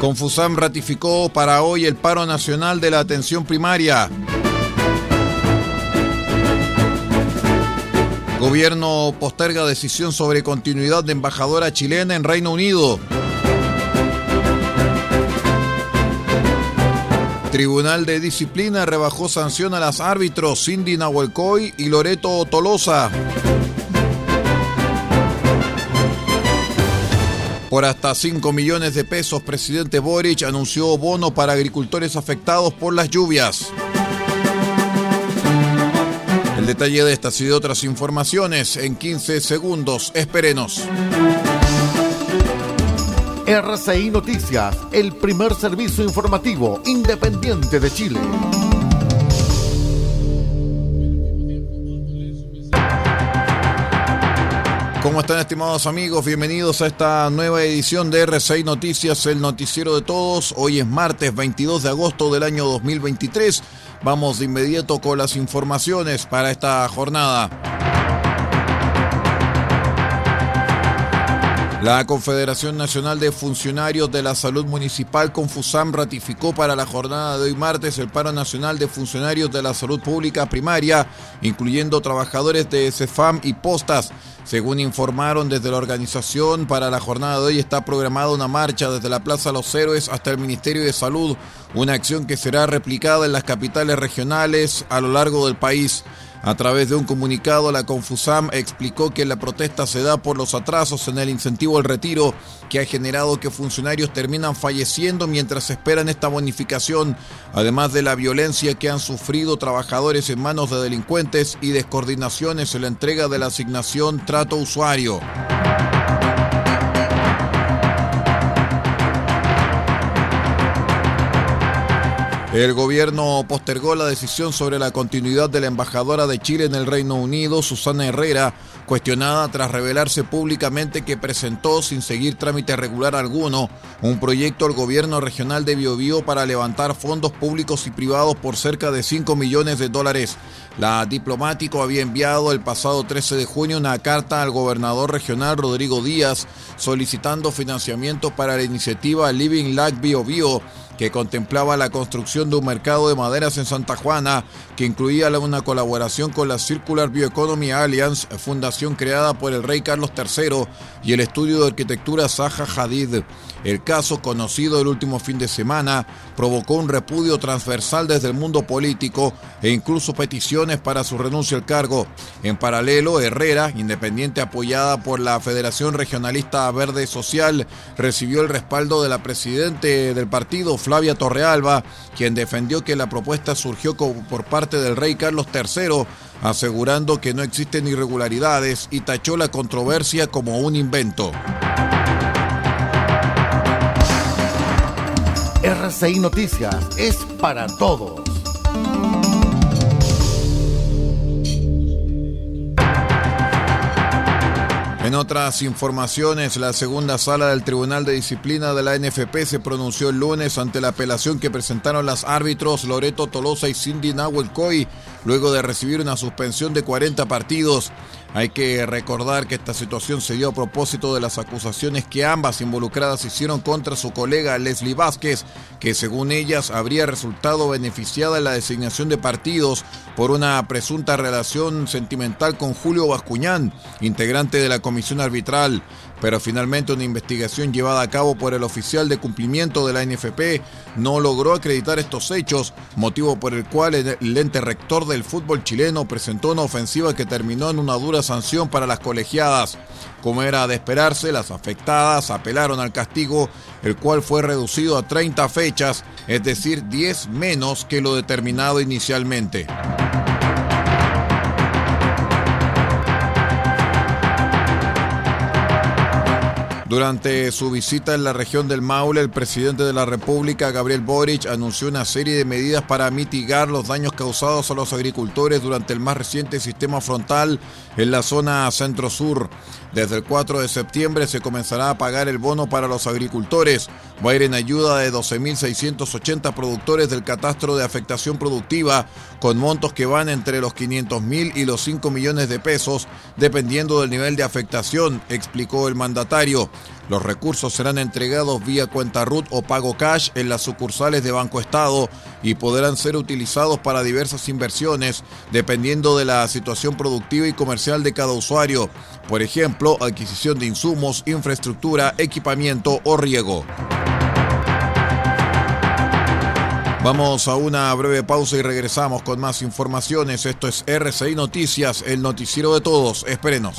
Confusam ratificó para hoy el paro nacional de la atención primaria. Gobierno posterga decisión sobre continuidad de embajadora chilena en Reino Unido. Tribunal de Disciplina rebajó sanción a las árbitros Cindy Nahuelcoy y Loreto Tolosa. Por hasta 5 millones de pesos, presidente Boric anunció bono para agricultores afectados por las lluvias. El detalle de estas y de otras informaciones en 15 segundos. Espérenos. RCI Noticias, el primer servicio informativo independiente de Chile. ¿Cómo están estimados amigos? Bienvenidos a esta nueva edición de R6 Noticias, el noticiero de todos. Hoy es martes 22 de agosto del año 2023. Vamos de inmediato con las informaciones para esta jornada. La Confederación Nacional de Funcionarios de la Salud Municipal Confusam ratificó para la jornada de hoy martes el paro nacional de funcionarios de la salud pública primaria, incluyendo trabajadores de CEFAM y postas. Según informaron desde la organización, para la jornada de hoy está programada una marcha desde la Plaza Los Héroes hasta el Ministerio de Salud, una acción que será replicada en las capitales regionales a lo largo del país. A través de un comunicado, la Confusam explicó que la protesta se da por los atrasos en el incentivo al retiro, que ha generado que funcionarios terminan falleciendo mientras esperan esta bonificación, además de la violencia que han sufrido trabajadores en manos de delincuentes y descoordinaciones en la entrega de la asignación trato usuario. El gobierno postergó la decisión sobre la continuidad de la embajadora de Chile en el Reino Unido, Susana Herrera, cuestionada tras revelarse públicamente que presentó, sin seguir trámite regular alguno, un proyecto al gobierno regional de Biobío para levantar fondos públicos y privados por cerca de 5 millones de dólares. La diplomático había enviado el pasado 13 de junio una carta al gobernador regional Rodrigo Díaz solicitando financiamiento para la iniciativa Living Like Biobío que contemplaba la construcción de un mercado de maderas en Santa Juana, que incluía una colaboración con la Circular Bioeconomy Alliance, fundación creada por el rey Carlos III, y el estudio de arquitectura Zaha Hadid. El caso, conocido el último fin de semana, provocó un repudio transversal desde el mundo político e incluso peticiones para su renuncia al cargo. En paralelo, Herrera, independiente apoyada por la Federación Regionalista Verde Social, recibió el respaldo de la presidente del partido, Flavia Torrealba, quien defendió que la propuesta surgió por parte del rey Carlos III, asegurando que no existen irregularidades y tachó la controversia como un invento. RCI Noticias es para todos. En otras informaciones, la segunda sala del Tribunal de Disciplina de la NFP se pronunció el lunes ante la apelación que presentaron las árbitros Loreto Tolosa y Cindy Nahuel Coy luego de recibir una suspensión de 40 partidos. Hay que recordar que esta situación se dio a propósito de las acusaciones que ambas involucradas hicieron contra su colega Leslie Vázquez, que según ellas habría resultado beneficiada en la designación de partidos por una presunta relación sentimental con Julio Bascuñán, integrante de la comisión arbitral pero finalmente una investigación llevada a cabo por el oficial de cumplimiento de la NFP no logró acreditar estos hechos, motivo por el cual el ente rector del fútbol chileno presentó una ofensiva que terminó en una dura sanción para las colegiadas. Como era de esperarse, las afectadas apelaron al castigo, el cual fue reducido a 30 fechas, es decir, 10 menos que lo determinado inicialmente. Durante su visita en la región del Maule, el presidente de la República, Gabriel Boric, anunció una serie de medidas para mitigar los daños causados a los agricultores durante el más reciente sistema frontal en la zona centro-sur. Desde el 4 de septiembre se comenzará a pagar el bono para los agricultores. Va a ir en ayuda de 12.680 productores del catastro de afectación productiva, con montos que van entre los 500.000 y los 5 millones de pesos, dependiendo del nivel de afectación, explicó el mandatario. Los recursos serán entregados vía cuenta RUT o pago cash en las sucursales de Banco Estado y podrán ser utilizados para diversas inversiones dependiendo de la situación productiva y comercial de cada usuario. Por ejemplo, adquisición de insumos, infraestructura, equipamiento o riego. Vamos a una breve pausa y regresamos con más informaciones. Esto es RCI Noticias, el noticiero de todos. Espérenos.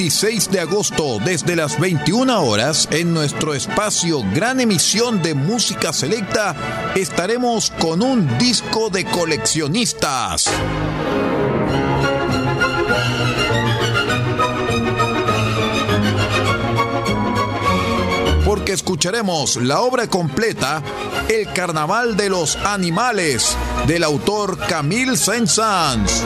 26 de agosto, desde las 21 horas, en nuestro espacio Gran Emisión de Música Selecta, estaremos con un disco de coleccionistas. porque escucharemos la obra completa El Carnaval de los Animales del autor Camille Saint-Saëns.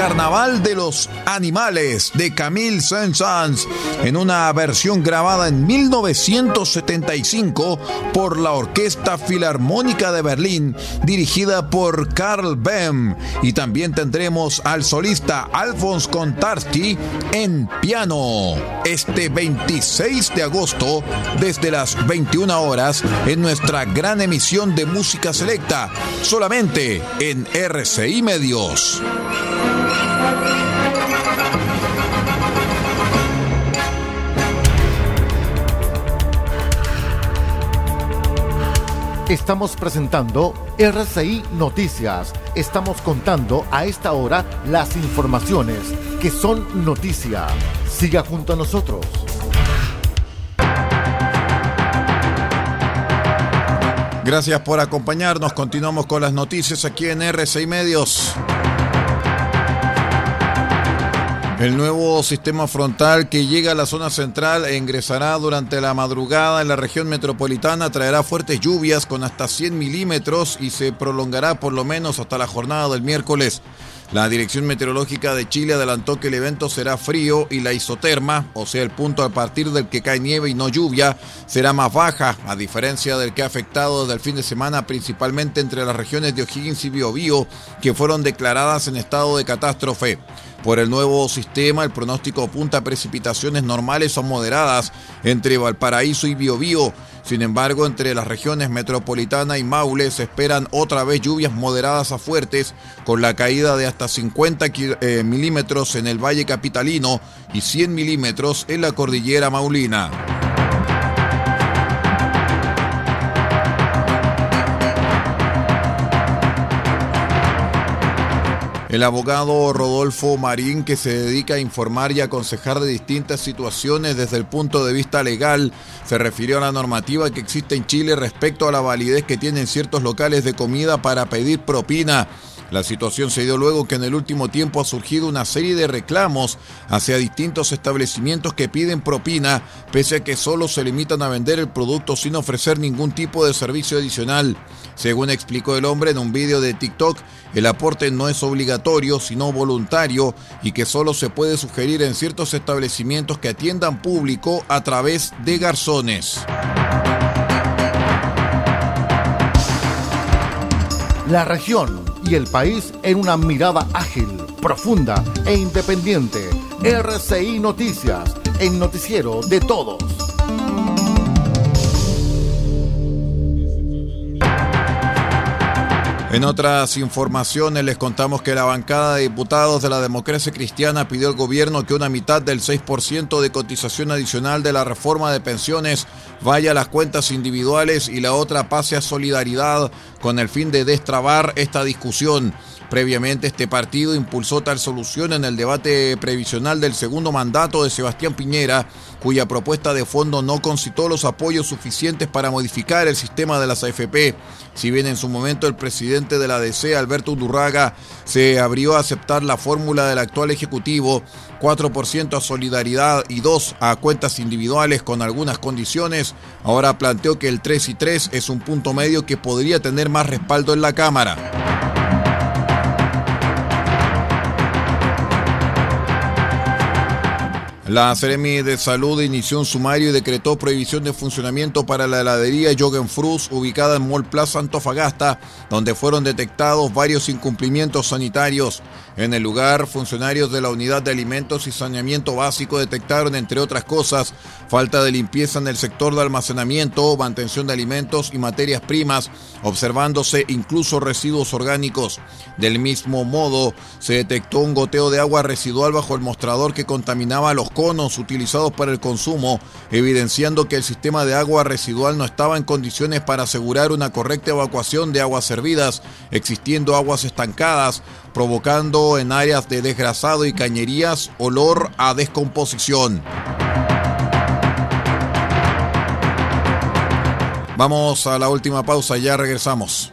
Carnaval de los Animales de Camille Saint-Saëns en una versión grabada en 1975 por la Orquesta Filarmónica de Berlín dirigida por Carl Bem y también tendremos al solista Alphonse Contarti en piano este 26 de agosto desde las 21 horas en nuestra gran emisión de música selecta solamente en RCI Medios. Estamos presentando RCI Noticias. Estamos contando a esta hora las informaciones que son noticia. Siga junto a nosotros. Gracias por acompañarnos. Continuamos con las noticias aquí en RCI Medios. El nuevo sistema frontal que llega a la zona central e ingresará durante la madrugada en la región metropolitana traerá fuertes lluvias con hasta 100 milímetros y se prolongará por lo menos hasta la jornada del miércoles. La Dirección Meteorológica de Chile adelantó que el evento será frío y la isoterma, o sea, el punto a partir del que cae nieve y no lluvia, será más baja, a diferencia del que ha afectado desde el fin de semana principalmente entre las regiones de O'Higgins y Biobío, que fueron declaradas en estado de catástrofe. Por el nuevo sistema, el pronóstico apunta a precipitaciones normales o moderadas entre Valparaíso y Biobío. Sin embargo, entre las regiones metropolitana y Maule se esperan otra vez lluvias moderadas a fuertes, con la caída de hasta 50 eh, milímetros en el Valle Capitalino y 100 milímetros en la cordillera Maulina. El abogado Rodolfo Marín, que se dedica a informar y aconsejar de distintas situaciones desde el punto de vista legal, se refirió a la normativa que existe en Chile respecto a la validez que tienen ciertos locales de comida para pedir propina. La situación se dio luego que en el último tiempo ha surgido una serie de reclamos hacia distintos establecimientos que piden propina, pese a que solo se limitan a vender el producto sin ofrecer ningún tipo de servicio adicional. Según explicó el hombre en un vídeo de TikTok, el aporte no es obligatorio, sino voluntario y que solo se puede sugerir en ciertos establecimientos que atiendan público a través de garzones. La región y el país en una mirada ágil, profunda e independiente. RCI Noticias, el noticiero de todos. En otras informaciones les contamos que la bancada de diputados de la democracia cristiana pidió al gobierno que una mitad del 6% de cotización adicional de la reforma de pensiones vaya a las cuentas individuales y la otra pase a solidaridad con el fin de destrabar esta discusión. Previamente este partido impulsó tal solución en el debate previsional del segundo mandato de Sebastián Piñera, cuya propuesta de fondo no concitó los apoyos suficientes para modificar el sistema de las AFP. Si bien en su momento el presidente de la DC, Alberto Undurraga, se abrió a aceptar la fórmula del actual Ejecutivo, 4% a solidaridad y 2 a cuentas individuales con algunas condiciones, ahora planteó que el 3 y 3 es un punto medio que podría tener más respaldo en la Cámara. La Seremi de Salud inició un sumario y decretó prohibición de funcionamiento para la heladería Frus ubicada en Mall Plaza Antofagasta, donde fueron detectados varios incumplimientos sanitarios. En el lugar, funcionarios de la Unidad de Alimentos y Saneamiento Básico detectaron, entre otras cosas, falta de limpieza en el sector de almacenamiento, mantención de alimentos y materias primas, observándose incluso residuos orgánicos. Del mismo modo, se detectó un goteo de agua residual bajo el mostrador que contaminaba los conos utilizados para el consumo, evidenciando que el sistema de agua residual no estaba en condiciones para asegurar una correcta evacuación de aguas servidas, existiendo aguas estancadas, provocando en áreas de desgrasado y cañerías olor a descomposición. Vamos a la última pausa, ya regresamos.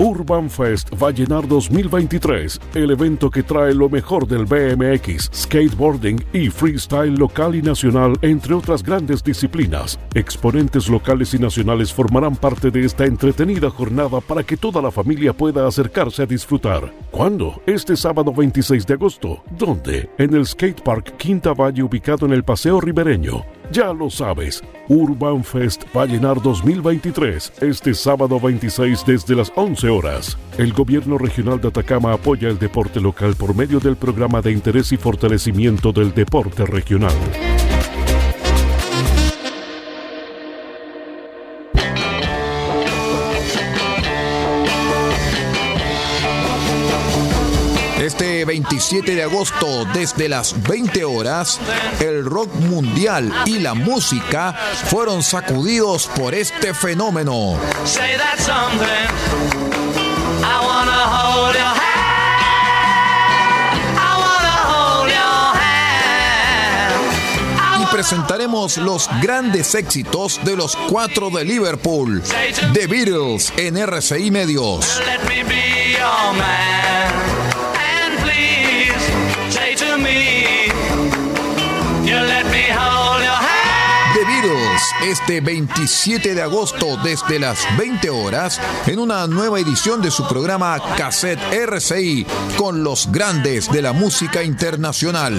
Urban Fest Vallenar 2023, el evento que trae lo mejor del BMX, skateboarding y freestyle local y nacional, entre otras grandes disciplinas. Exponentes locales y nacionales formarán parte de esta entretenida jornada para que toda la familia pueda acercarse a disfrutar. ¿Cuándo? Este sábado 26 de agosto. ¿Dónde? En el Skatepark Quinta Valle ubicado en el Paseo Ribereño. Ya lo sabes, Urban Fest va a llenar 2023 este sábado 26 desde las 11 horas. El gobierno regional de Atacama apoya el deporte local por medio del programa de interés y fortalecimiento del deporte regional. Este 27 de agosto, desde las 20 horas, el rock mundial y la música fueron sacudidos por este fenómeno. Y presentaremos los grandes éxitos de los cuatro de Liverpool, The Beatles en RCI Medios. The Beatles este 27 de agosto desde las 20 horas en una nueva edición de su programa Cassette RCI con los grandes de la música internacional.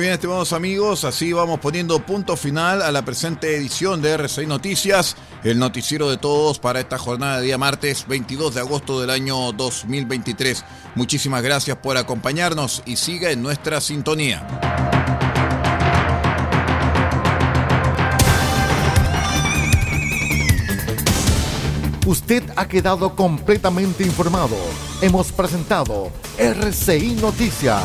Bien, estimados amigos, así vamos poniendo punto final a la presente edición de RCI Noticias, el noticiero de todos para esta jornada de día martes 22 de agosto del año 2023. Muchísimas gracias por acompañarnos y siga en nuestra sintonía. Usted ha quedado completamente informado. Hemos presentado RCI Noticias,